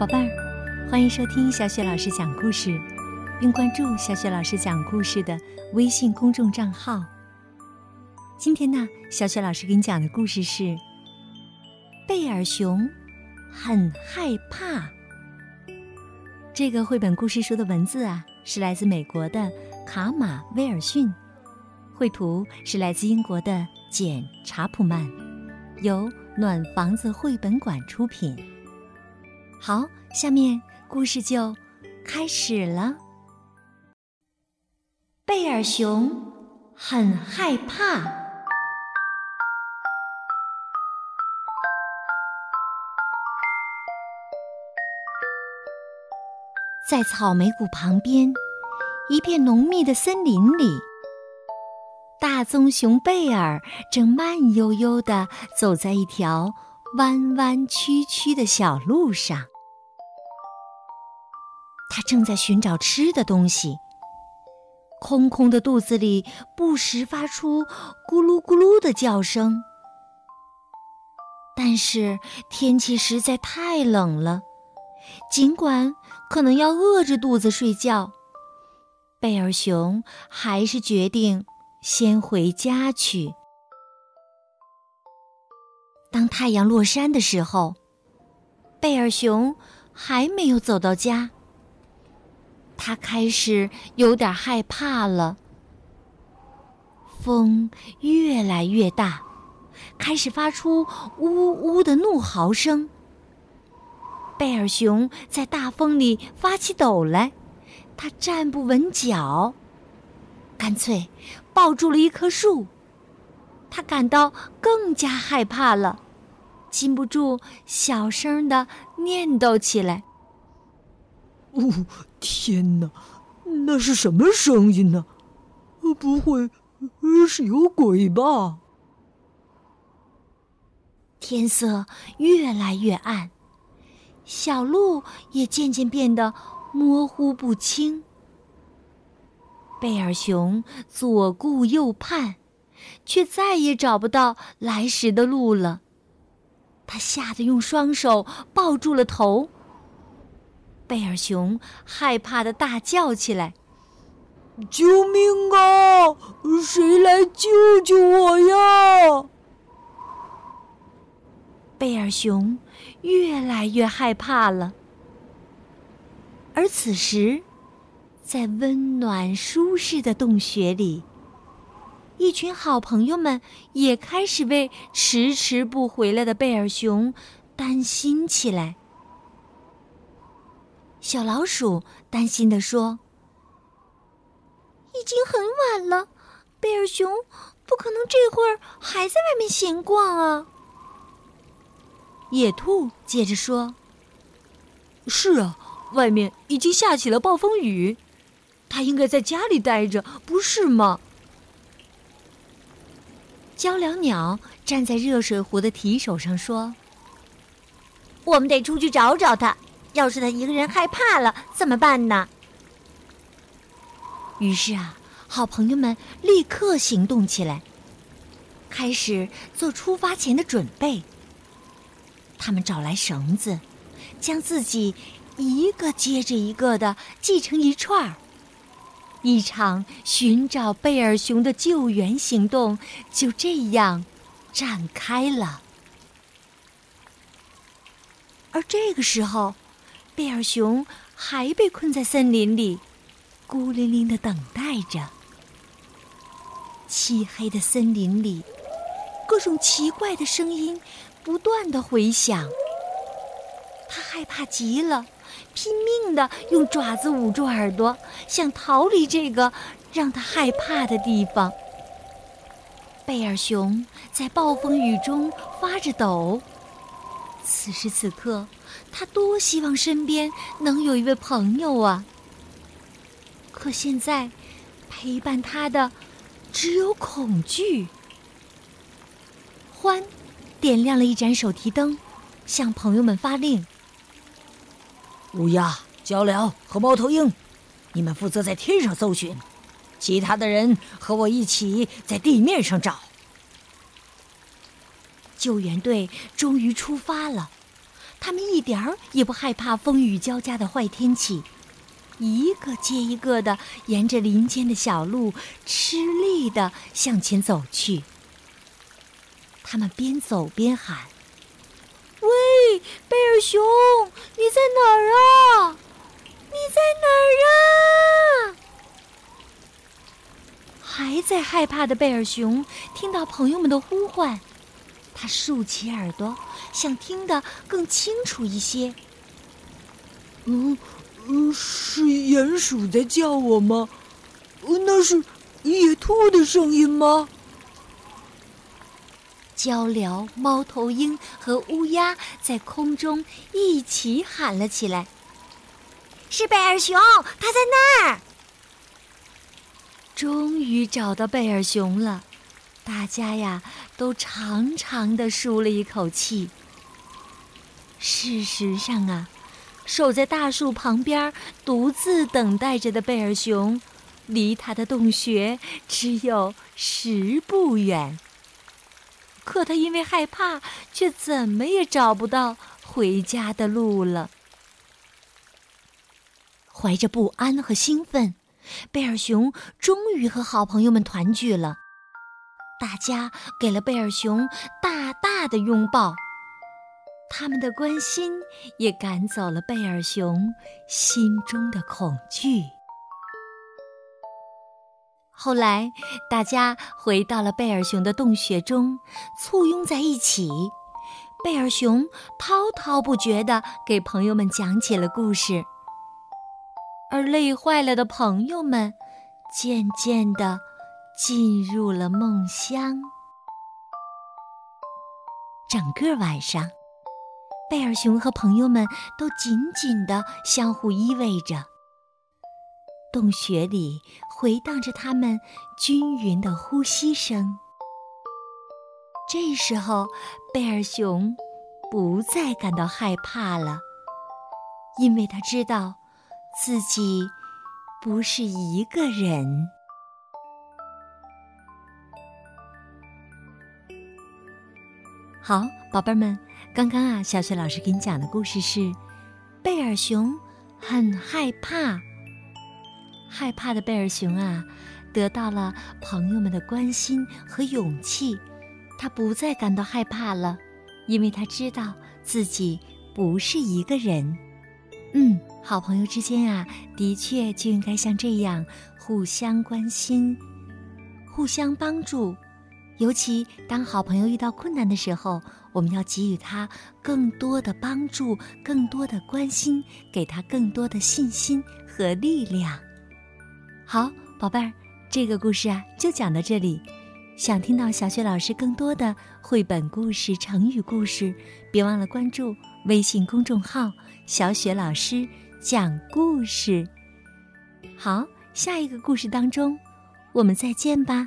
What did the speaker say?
宝贝儿，欢迎收听小雪老师讲故事，并关注小雪老师讲故事的微信公众账号。今天呢，小雪老师给你讲的故事是《贝尔熊很害怕》。这个绘本故事书的文字啊，是来自美国的卡马威尔逊，绘图是来自英国的简查普曼，由暖房子绘本馆出品。好，下面故事就开始了。贝尔熊很害怕，在草莓谷旁边，一片浓密的森林里，大棕熊贝尔正慢悠悠地走在一条弯弯曲曲的小路上。他正在寻找吃的东西，空空的肚子里不时发出咕噜咕噜的叫声。但是天气实在太冷了，尽管可能要饿着肚子睡觉，贝尔熊还是决定先回家去。当太阳落山的时候，贝尔熊还没有走到家。他开始有点害怕了。风越来越大，开始发出呜呜的怒嚎声。贝尔熊在大风里发起抖来，他站不稳脚，干脆抱住了一棵树。他感到更加害怕了，禁不住小声的念叨起来。哦，天哪，那是什么声音呢？不会是有鬼吧？天色越来越暗，小路也渐渐变得模糊不清。贝尔熊左顾右盼，却再也找不到来时的路了。他吓得用双手抱住了头。贝尔熊害怕的大叫起来：“救命啊！谁来救救我呀！”贝尔熊越来越害怕了。而此时，在温暖舒适的洞穴里，一群好朋友们也开始为迟迟不回来的贝尔熊担心起来。小老鼠担心地说：“已经很晚了，贝尔熊不可能这会儿还在外面闲逛啊。”野兔接着说：“是啊，外面已经下起了暴风雨，它应该在家里待着，不是吗？”鹪鹩鸟站在热水壶的提手上说：“我们得出去找找他。”要是他一个人害怕了怎么办呢？于是啊，好朋友们立刻行动起来，开始做出发前的准备。他们找来绳子，将自己一个接着一个的系成一串儿，一场寻找贝尔熊的救援行动就这样展开了。而这个时候，贝尔熊还被困在森林里，孤零零的等待着。漆黑的森林里，各种奇怪的声音不断的回响。他害怕极了，拼命的用爪子捂住耳朵，想逃离这个让他害怕的地方。贝尔熊在暴风雨中发着抖。此时此刻，他多希望身边能有一位朋友啊！可现在，陪伴他的只有恐惧。欢点亮了一盏手提灯，向朋友们发令：“乌鸦、鹪鹩和猫头鹰，你们负责在天上搜寻，其他的人和我一起在地面上找。”救援队终于出发了，他们一点儿也不害怕风雨交加的坏天气，一个接一个的沿着林间的小路吃力的向前走去。他们边走边喊：“喂，贝尔熊，你在哪儿啊？你在哪儿啊？”还在害怕的贝尔熊听到朋友们的呼唤，他竖起耳朵，想听得更清楚一些。嗯，嗯，是鼹鼠在叫我吗？那是野兔的声音吗？鹪鹩、猫头鹰和乌鸦在空中一起喊了起来：“是贝尔熊，它在那儿。”终于找到贝尔熊了，大家呀都长长的舒了一口气。事实上啊，守在大树旁边独自等待着的贝尔熊，离他的洞穴只有十步远。可他因为害怕，却怎么也找不到回家的路了。怀着不安和兴奋。贝尔熊终于和好朋友们团聚了，大家给了贝尔熊大大的拥抱，他们的关心也赶走了贝尔熊心中的恐惧。后来，大家回到了贝尔熊的洞穴中，簇拥在一起，贝尔熊滔滔不绝地给朋友们讲起了故事。而累坏了的朋友们，渐渐地进入了梦乡。整个晚上，贝尔熊和朋友们都紧紧地相互依偎着。洞穴里回荡着他们均匀的呼吸声。这时候，贝尔熊不再感到害怕了，因为他知道。自己不是一个人。好，宝贝儿们，刚刚啊，小雪老师给你讲的故事是：贝尔熊很害怕。害怕的贝尔熊啊，得到了朋友们的关心和勇气，他不再感到害怕了，因为他知道自己不是一个人。嗯。好朋友之间啊，的确就应该像这样互相关心、互相帮助。尤其当好朋友遇到困难的时候，我们要给予他更多的帮助、更多的关心，给他更多的信心和力量。好，宝贝儿，这个故事啊就讲到这里。想听到小雪老师更多的绘本故事、成语故事，别忘了关注微信公众号“小雪老师”。讲故事，好，下一个故事当中，我们再见吧。